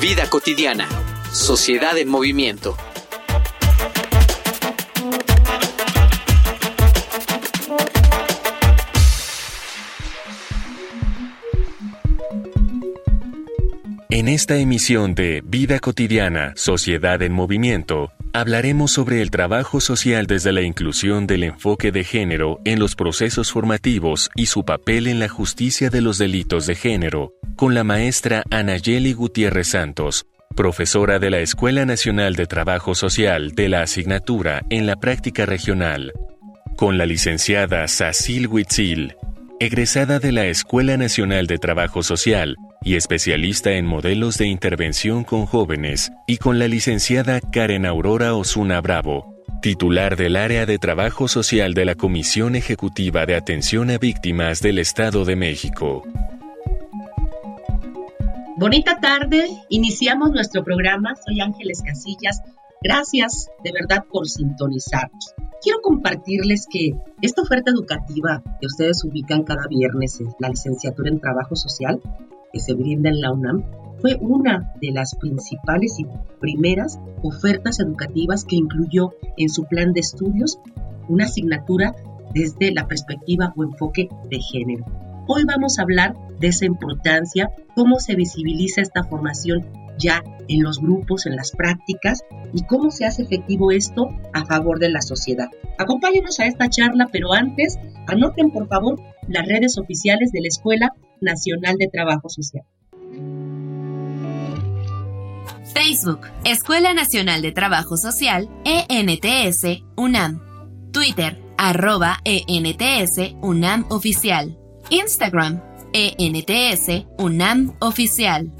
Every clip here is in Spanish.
Vida cotidiana. Sociedad en movimiento. En esta emisión de Vida cotidiana, Sociedad en movimiento, hablaremos sobre el trabajo social desde la inclusión del enfoque de género en los procesos formativos y su papel en la justicia de los delitos de género, con la maestra Anayeli Gutiérrez Santos, profesora de la Escuela Nacional de Trabajo Social de la asignatura en la práctica regional, con la licenciada Sacil Huitzil, egresada de la Escuela Nacional de Trabajo Social y especialista en modelos de intervención con jóvenes, y con la licenciada Karen Aurora Osuna Bravo, titular del área de Trabajo Social de la Comisión Ejecutiva de Atención a Víctimas del Estado de México. Bonita tarde, iniciamos nuestro programa. Soy Ángeles Casillas. Gracias de verdad por sintonizarnos. Quiero compartirles que esta oferta educativa que ustedes ubican cada viernes en la licenciatura en Trabajo Social que se brinda en la UNAM fue una de las principales y primeras ofertas educativas que incluyó en su plan de estudios una asignatura desde la perspectiva o enfoque de género. Hoy vamos a hablar de esa importancia, cómo se visibiliza esta formación ya en los grupos, en las prácticas y cómo se hace efectivo esto a favor de la sociedad. Acompáñenos a esta charla, pero antes anoten por favor las redes oficiales de la Escuela Nacional de Trabajo Social. Facebook, Escuela Nacional de Trabajo Social, ENTS, UNAM. Twitter, arroba ENTS, UNAM Oficial. Instagram, ENTS UNAM Oficial.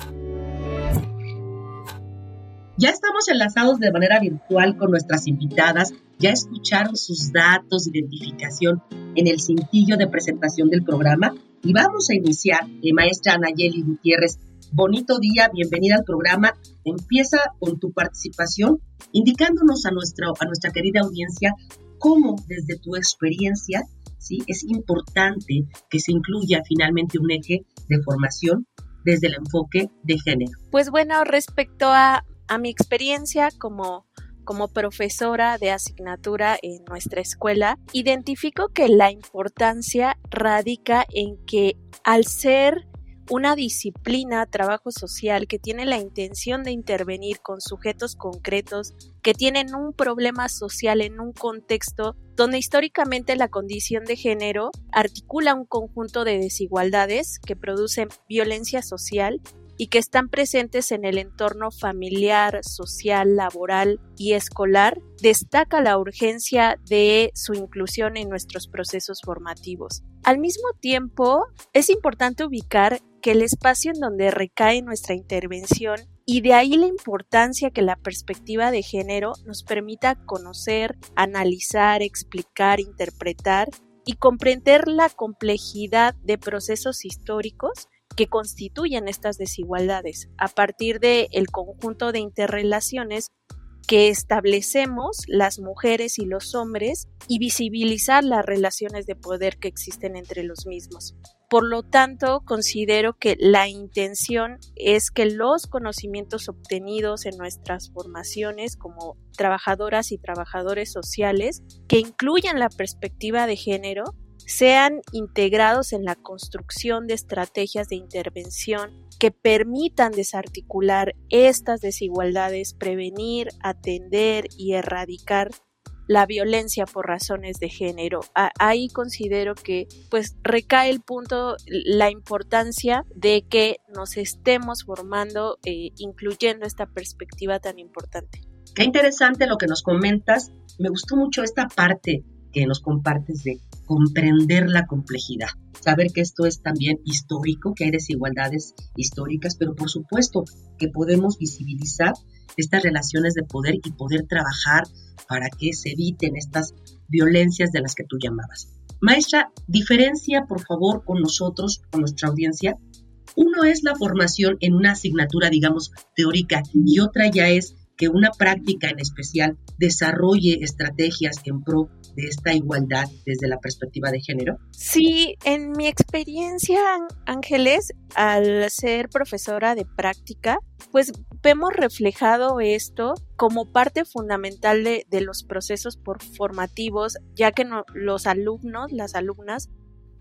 Ya estamos enlazados de manera virtual con nuestras invitadas. Ya escucharon sus datos de identificación en el cintillo de presentación del programa. Y vamos a iniciar, eh, maestra Anayeli Gutiérrez. Bonito día, bienvenida al programa. Empieza con tu participación, indicándonos a, nuestra, a nuestra querida audiencia cómo desde tu experiencia ¿sí? Es importante que se incluya finalmente un eje de formación desde el enfoque de género. Pues bueno, respecto a, a mi experiencia como como profesora de asignatura en nuestra escuela, identifico que la importancia radica en que al ser una disciplina, trabajo social, que tiene la intención de intervenir con sujetos concretos que tienen un problema social en un contexto donde históricamente la condición de género articula un conjunto de desigualdades que producen violencia social y que están presentes en el entorno familiar, social, laboral y escolar, destaca la urgencia de su inclusión en nuestros procesos formativos. Al mismo tiempo, es importante ubicar que el espacio en donde recae nuestra intervención y de ahí la importancia que la perspectiva de género nos permita conocer, analizar, explicar, interpretar y comprender la complejidad de procesos históricos que constituyen estas desigualdades a partir del el conjunto de interrelaciones que establecemos las mujeres y los hombres y visibilizar las relaciones de poder que existen entre los mismos. Por lo tanto, considero que la intención es que los conocimientos obtenidos en nuestras formaciones como trabajadoras y trabajadores sociales, que incluyan la perspectiva de género, sean integrados en la construcción de estrategias de intervención que permitan desarticular estas desigualdades, prevenir, atender y erradicar la violencia por razones de género. ahí considero que pues recae el punto, la importancia de que nos estemos formando, eh, incluyendo esta perspectiva tan importante. Qué interesante lo que nos comentas. Me gustó mucho esta parte que nos compartes de comprender la complejidad, saber que esto es también histórico, que hay desigualdades históricas, pero por supuesto que podemos visibilizar estas relaciones de poder y poder trabajar para que se eviten estas violencias de las que tú llamabas. Maestra, diferencia por favor con nosotros, con nuestra audiencia. Uno es la formación en una asignatura, digamos, teórica y otra ya es que una práctica en especial desarrolle estrategias en pro de esta igualdad desde la perspectiva de género? Sí, en mi experiencia, Ángeles, al ser profesora de práctica, pues vemos reflejado esto como parte fundamental de, los procesos formativos, ya que los alumnos, las alumnas,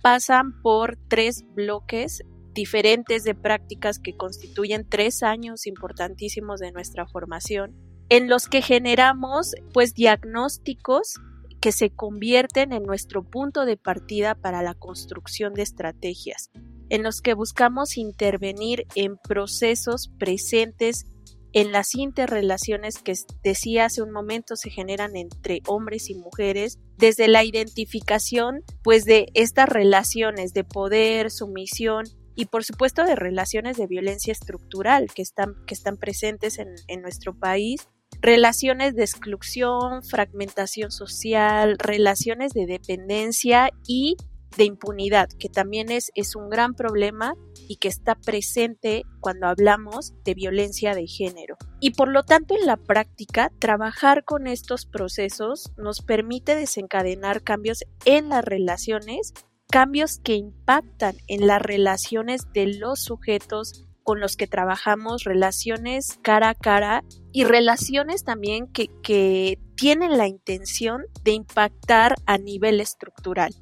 pasan por tres bloques diferentes de prácticas que constituyen tres años importantísimos de nuestra formación, en los que generamos pues diagnósticos que se convierten en nuestro punto de partida para la construcción de estrategias, en los que buscamos intervenir en procesos presentes en las interrelaciones que decía hace un momento se generan entre hombres y mujeres, desde la identificación pues de estas relaciones de poder, sumisión y por supuesto de relaciones de violencia estructural que están, que están presentes en, en nuestro país, relaciones de exclusión, fragmentación social, relaciones de dependencia y de impunidad, que también es, es un gran problema y que está presente cuando hablamos de violencia de género. Y por lo tanto, en la práctica, trabajar con estos procesos nos permite desencadenar cambios en las relaciones cambios que impactan en las relaciones de los sujetos con los que trabajamos, relaciones cara a cara y relaciones también que, que tienen la intención de impactar a nivel estructural.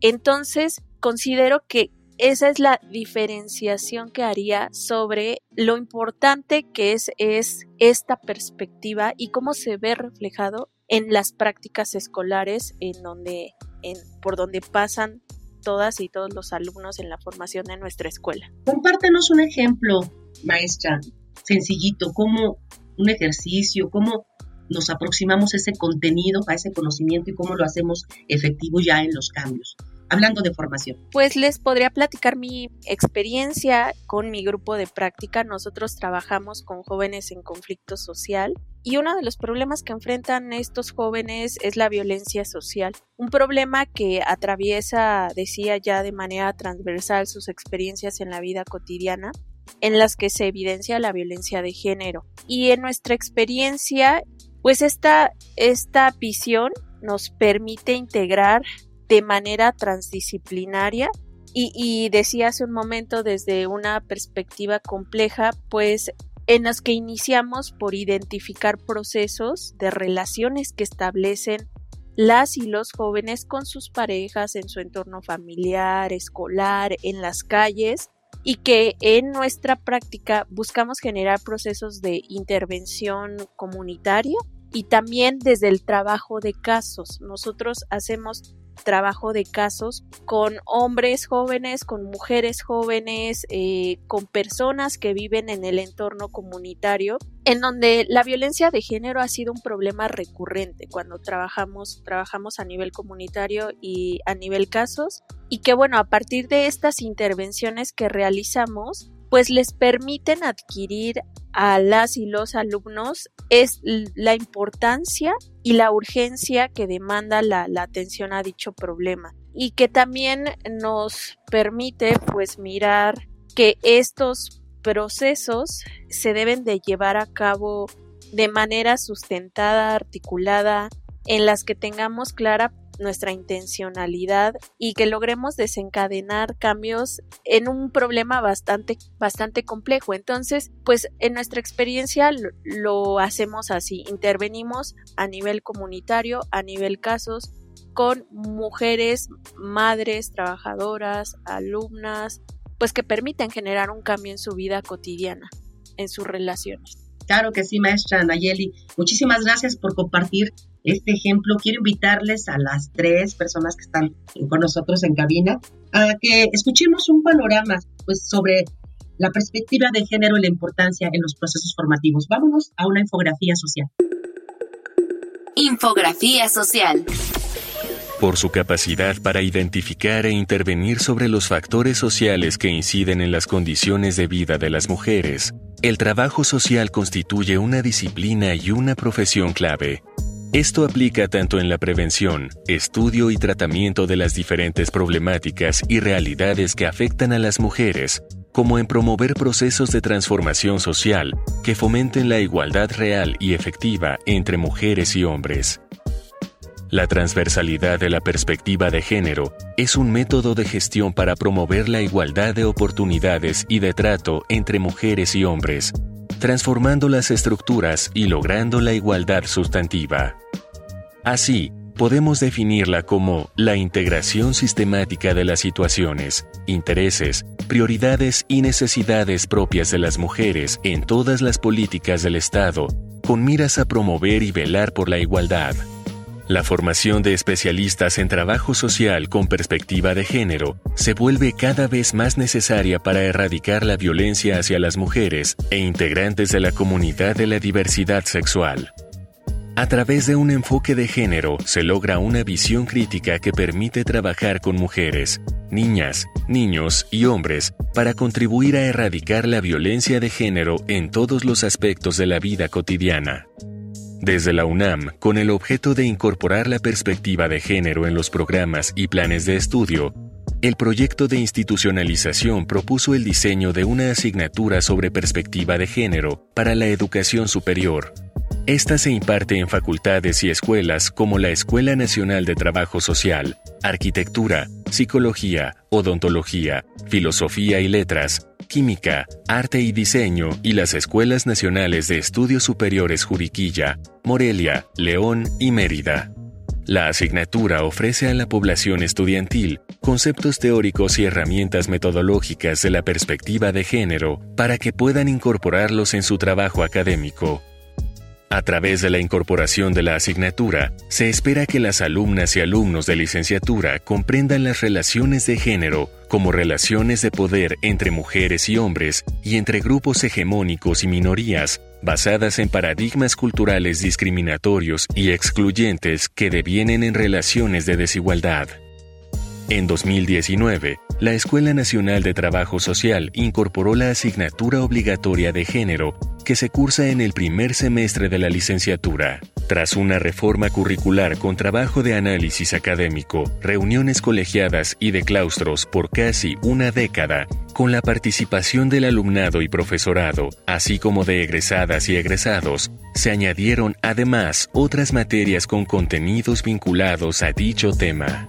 Entonces, considero que esa es la diferenciación que haría sobre lo importante que es, es esta perspectiva y cómo se ve reflejado en las prácticas escolares en donde, en, por donde pasan todas y todos los alumnos en la formación de nuestra escuela. Compártenos un ejemplo, maestra, sencillito, como un ejercicio, cómo nos aproximamos a ese contenido, a ese conocimiento y cómo lo hacemos efectivo ya en los cambios hablando de formación? Pues les podría platicar mi experiencia con mi grupo de práctica. Nosotros trabajamos con jóvenes en conflicto social y uno de los problemas que enfrentan estos jóvenes es la violencia social. Un problema que atraviesa, decía ya de manera transversal, sus experiencias en la vida cotidiana en las que se evidencia la violencia de género. Y en nuestra experiencia, pues esta, esta visión nos permite integrar de manera transdisciplinaria y, decía hace un momento desde una perspectiva compleja, pues en las que iniciamos por identificar procesos de relaciones que establecen las y los jóvenes con sus parejas en su entorno familiar, escolar, en las calles y que en nuestra práctica buscamos generar procesos de intervención comunitaria y también desde el trabajo de casos. Nosotros hacemos trabajo de casos con hombres jóvenes, con mujeres jóvenes, eh, con personas que viven en el entorno comunitario, en donde la violencia de género ha sido un problema recurrente cuando trabajamos, trabajamos a nivel comunitario y a nivel casos, y que bueno, a partir de estas intervenciones que realizamos, pues les permiten adquirir a las y los alumnos es la importancia y la urgencia que demanda la, atención a dicho problema. Y que también nos permite pues mirar que estos procesos se deben de llevar a cabo de manera sustentada, articulada, en las que tengamos clara nuestra intencionalidad y que logremos desencadenar cambios en un problema bastante, bastante complejo. Entonces, pues en nuestra experiencia lo, hacemos así, intervenimos a nivel comunitario, a nivel casos, con mujeres, madres, trabajadoras, alumnas, pues que permiten generar un cambio en su vida cotidiana, en sus relaciones. Claro que sí, maestra Nayeli. Muchísimas gracias por compartir este ejemplo. Quiero invitarles a las tres personas que están con nosotros en cabina a que escuchemos un panorama pues, sobre la perspectiva de género y la importancia en los procesos formativos. Vámonos a una infografía social. Infografía social. por su capacidad para identificar e intervenir sobre los factores sociales que inciden en las condiciones de vida de las mujeres, el trabajo social constituye una disciplina y una profesión clave. Esto aplica tanto en la prevención, estudio y tratamiento de las diferentes problemáticas y realidades que afectan a las mujeres, como en promover procesos de transformación social que fomenten la igualdad real y efectiva entre mujeres y hombres. La transversalidad de la perspectiva de género es un método de gestión para promover la igualdad de oportunidades y de trato entre mujeres y hombres, transformando las estructuras y logrando la igualdad sustantiva. Así, podemos definirla como la integración sistemática de las situaciones, intereses, prioridades y necesidades propias de las mujeres en todas las políticas del Estado, con miras a promover y velar por la igualdad. La formación de especialistas en trabajo social con perspectiva de género se vuelve cada vez más necesaria para erradicar la violencia hacia las mujeres e integrantes de la comunidad de la diversidad sexual. A través de un enfoque de género se logra una visión crítica que permite trabajar con mujeres, niñas, niños y hombres para contribuir a erradicar la violencia de género en todos los aspectos de la vida cotidiana. Desde la UNAM, con el objeto de incorporar la perspectiva de género en los programas y planes de estudio, el proyecto de institucionalización propuso el diseño de una asignatura sobre perspectiva de género para la educación superior. Esta se imparte en facultades y escuelas como la Escuela Nacional de Trabajo Social, Arquitectura, Psicología, Odontología, Filosofía y Letras, Química, Arte y Diseño y las Escuelas Nacionales de Estudios Superiores Juriquilla, Morelia, León y Mérida. La asignatura ofrece a la población estudiantil conceptos teóricos y herramientas metodológicas de la perspectiva de género para que puedan incorporarlos en su trabajo académico. A través de la incorporación de la asignatura, se espera que las alumnas y alumnos de licenciatura comprendan las relaciones de género como relaciones de poder entre mujeres y hombres y entre grupos hegemónicos y minorías, basadas en paradigmas culturales discriminatorios y excluyentes que devienen en relaciones de desigualdad. En 2019, la Escuela Nacional de Trabajo Social incorporó la asignatura obligatoria de género que se cursa en el primer semestre de la licenciatura. Tras una reforma curricular con trabajo de análisis académico, reuniones colegiadas y de claustros por casi una década, con la participación del alumnado y profesorado, así como de egresadas y egresados, se añadieron además otras materias con contenidos vinculados a dicho tema.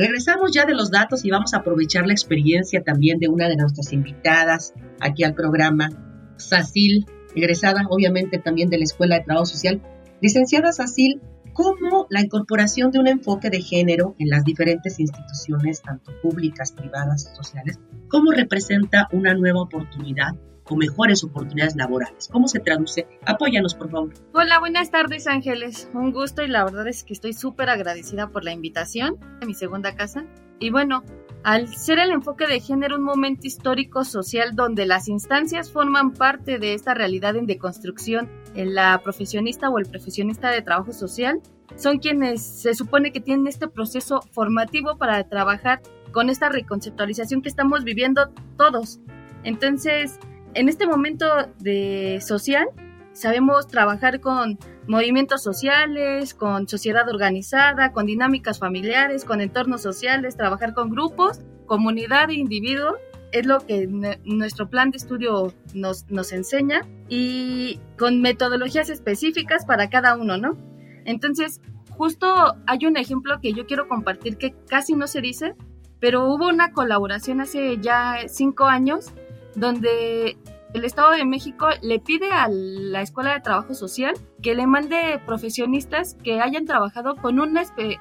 Regresamos ya de los datos y vamos a aprovechar la experiencia también de una de nuestras invitadas aquí al programa, Sacil, egresada obviamente también de la Escuela de Trabajo Social. Licenciada Sacil, ¿cómo la incorporación de un enfoque de género en las diferentes instituciones, tanto públicas, privadas, sociales, cómo representa una nueva oportunidad o mejores oportunidades laborales. ¿Cómo se traduce? Apóyanos, por favor. Hola, buenas tardes, Ángeles. Un gusto y la verdad es que estoy súper agradecida por la invitación a mi segunda casa. Y bueno, al ser el enfoque de género un momento histórico social donde las instancias forman parte de esta realidad en deconstrucción, en la profesionista o el profesionista de trabajo social son quienes se supone que tienen este proceso formativo para trabajar con esta reconceptualización que estamos viviendo todos. Entonces, en este momento de social, sabemos trabajar con movimientos sociales, con sociedad organizada, con dinámicas familiares, con entornos sociales, trabajar con grupos, comunidad e individuo. Es lo que nuestro plan de estudio nos, nos enseña y con metodologías específicas para cada uno, ¿no? Entonces, justo hay un ejemplo que yo quiero compartir que casi no se dice, pero hubo una colaboración hace ya cinco años donde el Estado de México le pide a la Escuela de Trabajo Social que le mande profesionistas que hayan trabajado con un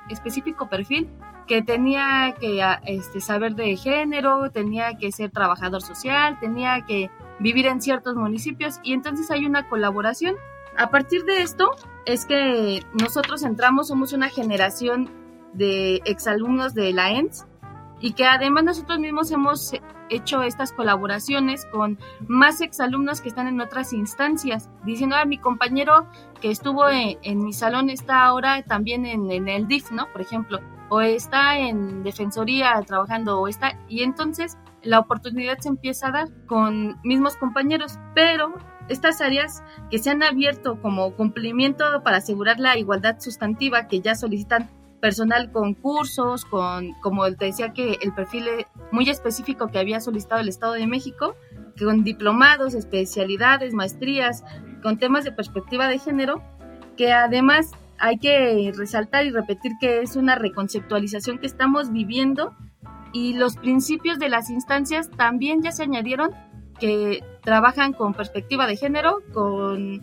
específico perfil que tenía que este, saber de género, tenía que ser trabajador social, tenía que vivir en ciertos municipios y entonces hay una colaboración. A partir de esto es que nosotros entramos, somos una generación de exalumnos de la ENS y que además nosotros mismos hemos hecho estas colaboraciones con más exalumnos que están en otras instancias, diciendo, a ah, mi compañero que estuvo en, mi salón está ahora también en, en, el DIF, ¿no? Por ejemplo, o está en defensoría trabajando, o está, y entonces la oportunidad se empieza a dar con mismos compañeros, pero estas áreas que se han abierto como cumplimiento para asegurar la igualdad sustantiva que ya solicitan personal con cursos, con, como te decía que el perfil muy específico que había solicitado el Estado de México, con diplomados, especialidades, maestrías, con temas de perspectiva de género, que además hay que resaltar y repetir que es una reconceptualización que estamos viviendo y los principios de las instancias también ya se añadieron que trabajan con perspectiva de género, con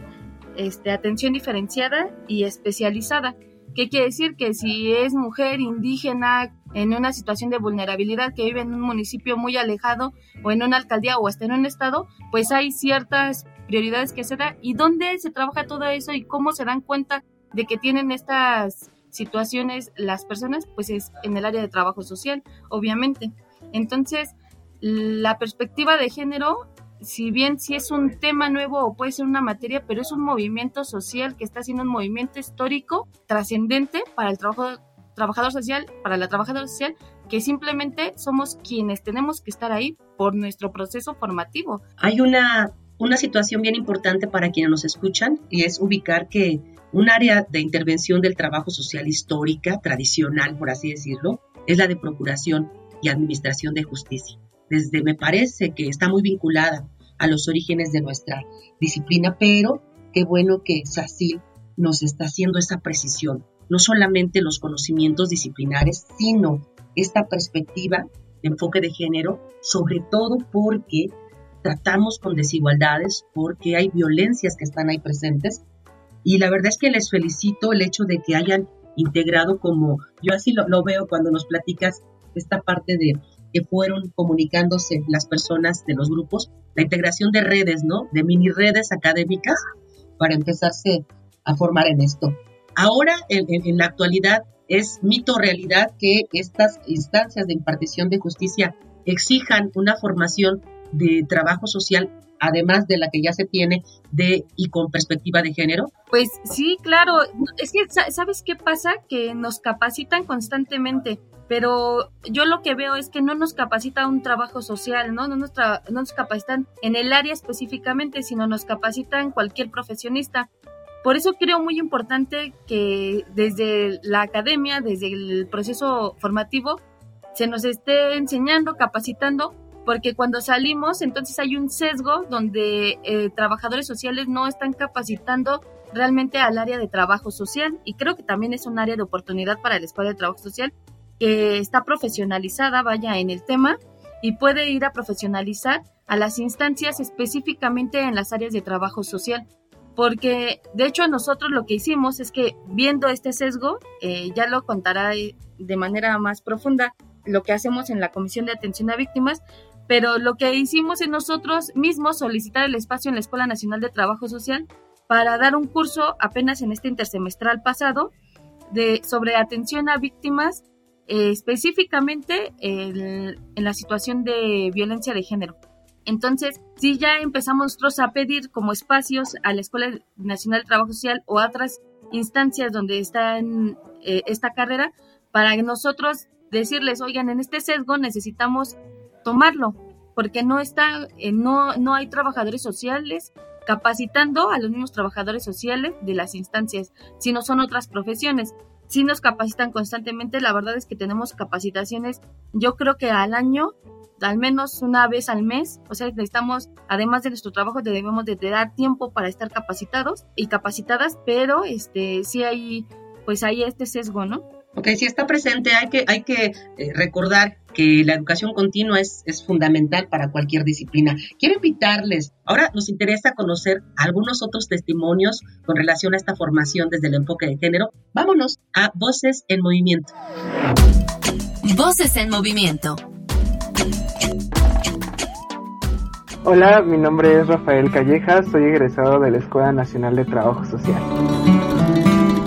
este, atención diferenciada y especializada. ¿Qué quiere decir? Que si es mujer indígena en una situación de vulnerabilidad que vive en un municipio muy alejado o en una alcaldía o hasta en un estado, pues hay ciertas prioridades que se da y dónde se trabaja todo eso y cómo se dan cuenta de que tienen estas situaciones las personas, pues es en el área de trabajo social, obviamente. Entonces, la perspectiva de género si bien sí es un tema nuevo o puede ser una materia, pero es un movimiento social que está haciendo un movimiento histórico trascendente para el trabajo, trabajador social, para la trabajadora social, que simplemente somos quienes tenemos que estar ahí por nuestro proceso formativo. Hay una, una situación bien importante para quienes nos escuchan y es ubicar que un área de intervención del trabajo social histórica, tradicional, por así decirlo, es la de procuración y administración de justicia desde me parece que está muy vinculada a los orígenes de nuestra disciplina, pero qué bueno que SACIL nos está haciendo esa precisión, no solamente los conocimientos disciplinares, sino esta perspectiva de enfoque de género, sobre todo porque tratamos con desigualdades, porque hay violencias que están ahí presentes. Y la verdad es que les felicito el hecho de que hayan integrado como, yo así lo, lo veo cuando nos platicas esta parte de fueron comunicándose las personas de los grupos, la integración de redes, ¿no? De mini redes académicas para empezarse a formar en esto. Ahora, en, la actualidad, es mito realidad que estas instancias de impartición de justicia exijan una formación de trabajo social además de la que ya se tiene de y con perspectiva de género? Pues sí, claro. Es que, ¿sabes qué pasa? Que nos capacitan constantemente pero yo lo que veo es que no nos capacita un trabajo social, ¿no? No nos, no nos capacitan en el área específicamente, sino nos capacitan cualquier profesionista. Por eso creo muy importante que desde la academia, desde el proceso formativo, se nos esté enseñando, capacitando, porque cuando salimos, entonces hay un sesgo donde eh, trabajadores sociales no están capacitando realmente al área de trabajo social y creo que también es un área de oportunidad para la Escuela de Trabajo Social que está profesionalizada, vaya, en el tema y puede ir a profesionalizar a las instancias específicamente en las áreas de trabajo social. Porque de hecho nosotros lo que hicimos es que viendo este sesgo, eh, ya lo contará de manera más profunda lo que hacemos en la Comisión de Atención a Víctimas, pero lo que hicimos es nosotros mismos solicitar el espacio en la Escuela Nacional de Trabajo Social para dar un curso apenas en este intersemestral pasado de, sobre atención a víctimas eh, específicamente en, la situación de violencia de género. Entonces, si ya empezamos nosotros a pedir como espacios a la Escuela Nacional de Trabajo Social o a otras instancias donde está eh, esta carrera, para nosotros decirles, oigan, en este sesgo necesitamos tomarlo, porque no está, eh, no, no hay trabajadores sociales capacitando a los mismos trabajadores sociales de las instancias, sino son otras profesiones sí nos capacitan constantemente. La verdad es que tenemos capacitaciones, yo creo que al año, al menos una vez al mes. O sea, necesitamos, además de nuestro trabajo, debemos de dar tiempo para estar capacitados y capacitadas, pero este sí hay, pues hay este sesgo, ¿no? Ok, si está presente, hay que, hay que eh, recordar que la educación continua es, es fundamental para cualquier disciplina. Quiero invitarles, ahora nos interesa conocer algunos otros testimonios con relación a esta formación desde el enfoque de género. Vámonos a Voces en Movimiento. Voces en Movimiento. Hola, mi nombre es Rafael Callejas, soy egresado de la Escuela Nacional de Trabajo Social.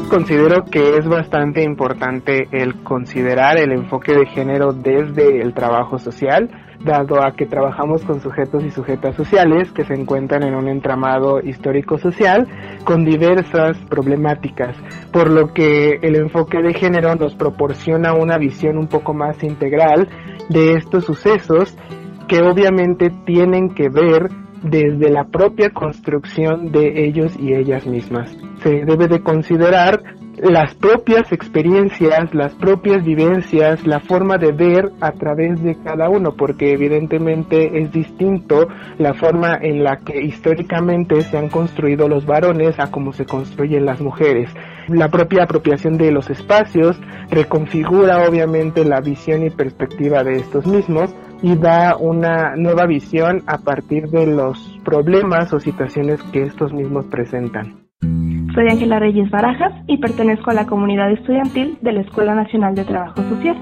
Considero que es bastante importante el considerar el enfoque de género desde el trabajo social, dado a que trabajamos con sujetos y sujetas sociales que se encuentran en un entramado histórico-social con diversas problemáticas, por lo que el enfoque de género nos proporciona una visión un poco más integral de estos sucesos que obviamente tienen que ver desde la propia construcción de ellos y ellas mismas. Se debe de considerar las propias experiencias, las propias vivencias, la forma de ver a través de cada uno, porque evidentemente es distinto la forma en la que históricamente se han construido los varones a cómo se construyen las mujeres. La propia apropiación de los espacios reconfigura obviamente la visión y perspectiva de estos mismos y da una nueva visión a partir de los problemas o situaciones que estos mismos presentan. Soy Ángela Reyes Barajas y pertenezco a la comunidad estudiantil de la Escuela Nacional de Trabajo Social.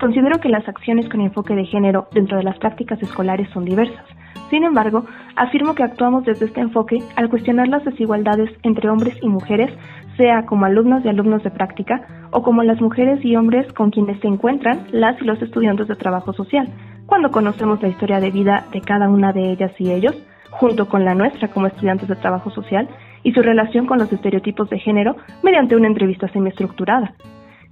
Considero que las acciones con enfoque de género dentro de las prácticas escolares son diversas. Sin embargo, afirmo que actuamos desde este enfoque al cuestionar las desigualdades entre hombres y mujeres, sea como alumnos y alumnos de práctica o como las mujeres y hombres con quienes se encuentran las y los estudiantes de trabajo social. Cuando conocemos la historia de vida de cada una de ellas y ellos, junto con la nuestra como estudiantes de trabajo social, y su relación con los estereotipos de género mediante una entrevista semiestructurada.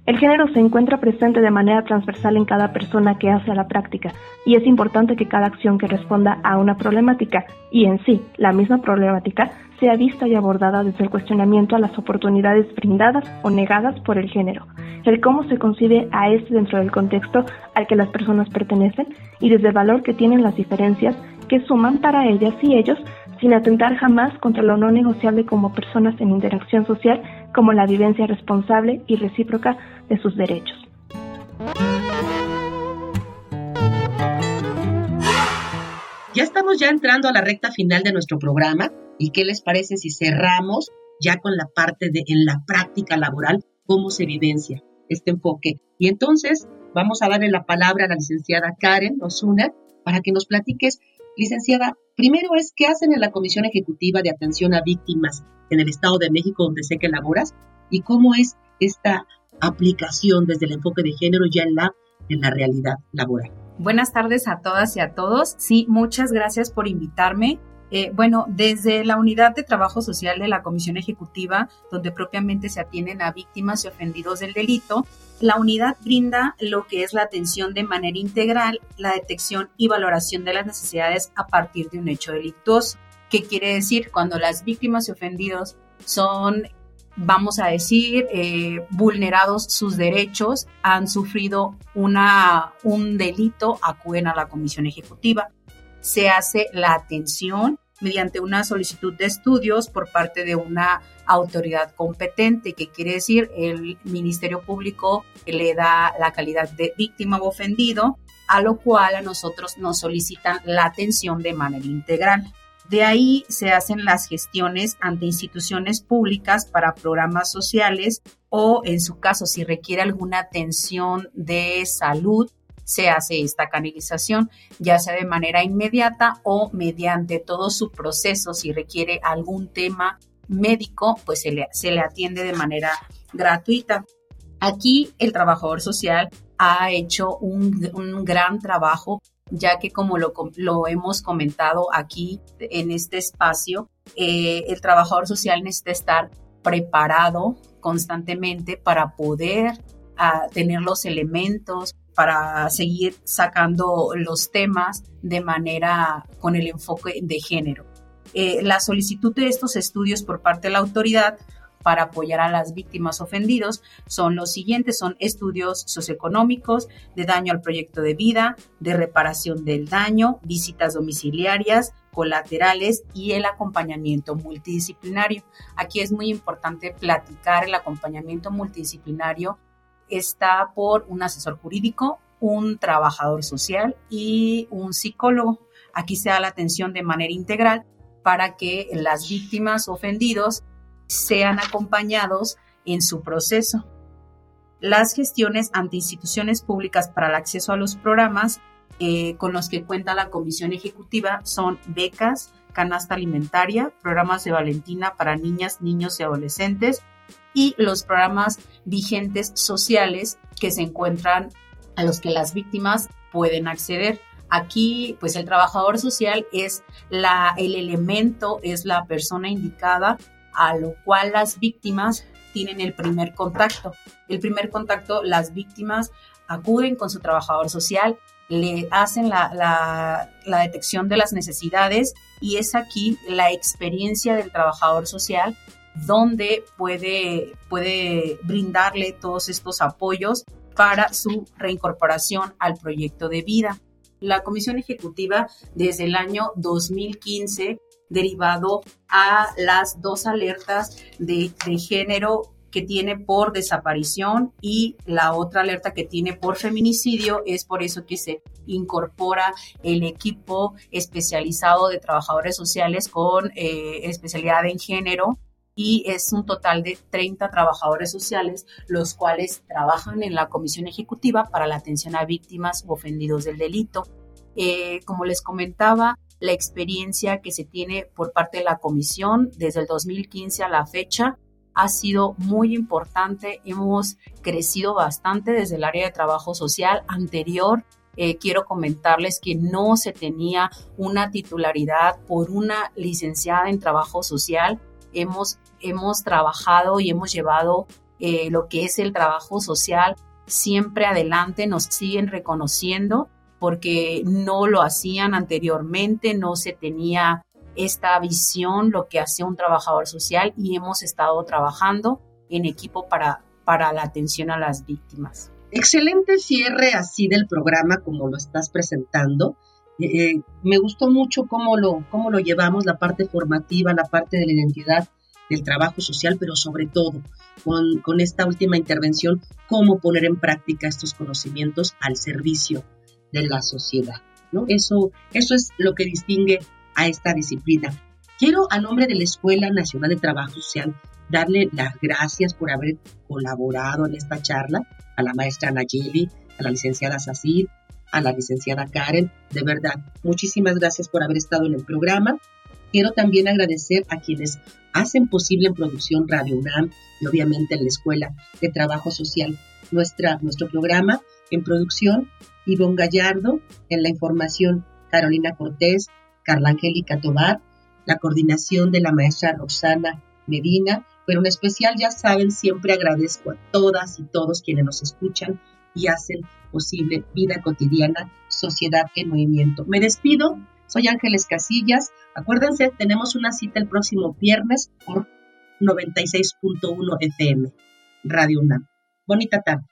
El género se encuentra presente de manera transversal en cada persona que hace la práctica y es importante que cada acción que responda a una problemática y en sí la misma problemática sea vista y abordada desde el cuestionamiento a las oportunidades brindadas o negadas por el género, el cómo se concibe a este dentro del contexto al que las personas pertenecen y desde el valor que tienen las diferencias que suman para ellas y ellos sin atentar jamás contra lo no negociable como personas en interacción social como la vivencia responsable y recíproca de sus derechos. Ya estamos ya entrando a la recta final de nuestro programa y qué les parece si cerramos ya con la parte de en la práctica laboral cómo se vivencia este enfoque. Y entonces vamos a darle la palabra a la licenciada Karen Osuna para que nos platiques Licenciada, primero es qué hacen en la Comisión Ejecutiva de Atención a Víctimas en el Estado de México, donde sé que laboras, y cómo es esta aplicación desde el enfoque de género ya en la, en la realidad laboral. Buenas tardes a todas y a todos. Sí, muchas gracias por invitarme. Eh, bueno, desde la unidad de trabajo social de la Comisión Ejecutiva, donde propiamente se atienden a víctimas y ofendidos del delito, la unidad brinda lo que es la atención de manera integral, la detección y valoración de las necesidades a partir de un hecho delictuoso. ¿Qué quiere decir? Cuando las víctimas y ofendidos son vamos a decir, eh, vulnerados sus derechos, han sufrido una, un delito, acuden a la comisión ejecutiva. Se hace la atención mediante una solicitud de estudios por parte de una autoridad competente, que quiere decir el Ministerio Público le da la calidad de víctima o ofendido, a lo cual a nosotros nos solicitan la atención de manera integral. De ahí se hacen las gestiones ante instituciones públicas para programas sociales o, en su caso, si requiere alguna atención de salud, se hace esta canalización, ya sea de manera inmediata o mediante todo su proceso, si requiere algún tema médico, pues se le, se le atiende de manera gratuita. Aquí el trabajador social ha hecho un, un gran trabajo, ya que como lo, lo, hemos comentado aquí en este espacio, eh, el trabajador social necesita estar preparado constantemente para poder ah, tener los elementos, para seguir sacando los temas de manera con el enfoque de género. Eh, la solicitud de estos estudios por parte de la autoridad para apoyar a las víctimas ofendidos son los siguientes, son estudios socioeconómicos, de daño al proyecto de vida, de reparación del daño, visitas domiciliarias, colaterales y el acompañamiento multidisciplinario. Aquí es muy importante platicar el acompañamiento multidisciplinario está por un asesor jurídico, un trabajador social y un psicólogo. Aquí se da la atención de manera integral para que las víctimas ofendidos sean acompañados en su proceso. Las gestiones ante instituciones públicas para el acceso a los programas eh, con los que cuenta la Comisión Ejecutiva son becas, canasta alimentaria, programas de Valentina para niñas, niños y adolescentes y los programas vigentes sociales que se encuentran a los que las víctimas pueden acceder. Aquí, pues el trabajador social es la, el elemento, es la persona indicada a lo cual las víctimas tienen el primer contacto. El primer contacto, las víctimas acuden con su trabajador social, le hacen la, detección de las necesidades y es aquí la experiencia del trabajador social donde puede, puede brindarle todos estos apoyos para su reincorporación al proyecto de vida. La Comisión Ejecutiva desde el año 2015 derivado a las dos alertas de, género que tiene por desaparición y la otra alerta que tiene por feminicidio. Es por eso que se incorpora el equipo especializado de trabajadores sociales con eh, especialidad en género y es un total de 30 trabajadores sociales, los cuales trabajan en la comisión ejecutiva para la atención a víctimas o ofendidos del delito. Eh, como les comentaba, la experiencia que se tiene por parte de la comisión desde el 2015 a la fecha ha sido muy importante. Hemos crecido bastante desde el área de trabajo social anterior. Eh, quiero comentarles que no se tenía una titularidad por una licenciada en trabajo social. Hemos, hemos trabajado y hemos llevado eh, lo que es el trabajo social siempre adelante, nos siguen reconociendo porque no lo hacían anteriormente, no se tenía esta visión, lo que hace un trabajador social y hemos estado trabajando en equipo para, para la atención a las víctimas. Excelente cierre así del programa como lo estás presentando. Eh, me gustó mucho cómo lo, cómo lo llevamos, la parte formativa, la parte de la identidad del trabajo social, pero sobre todo con, con esta última intervención, cómo poner en práctica estos conocimientos al servicio de la sociedad. ¿no? Eso, eso es lo que distingue a esta disciplina. Quiero, a nombre de la Escuela Nacional de Trabajo Social, darle las gracias por haber colaborado en esta charla a la maestra Nayeli, a la licenciada Sacid, a la licenciada Karen. De verdad, muchísimas gracias por haber estado en el programa. Quiero también agradecer a quienes hacen posible en producción Radio UNAM y obviamente en la Escuela de Trabajo Social nuestra, nuestro programa. En producción, Ivonne Gallardo, en la información, Carolina Cortés, Carla Angélica Tobar, la coordinación de la maestra Roxana Medina, pero en especial, ya saben, siempre agradezco a todas y todos quienes nos escuchan y hacen posible vida cotidiana, sociedad en movimiento. Me despido, soy Ángeles Casillas. Acuérdense, tenemos una cita el próximo viernes por 96.1 FM, Radio UNAM. Bonita tarde.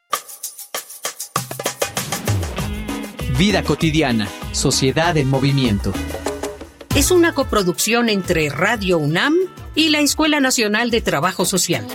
Vida cotidiana, sociedad en movimiento es una coproducción entre Radio UNAM y la Escuela Nacional de Trabajo Social.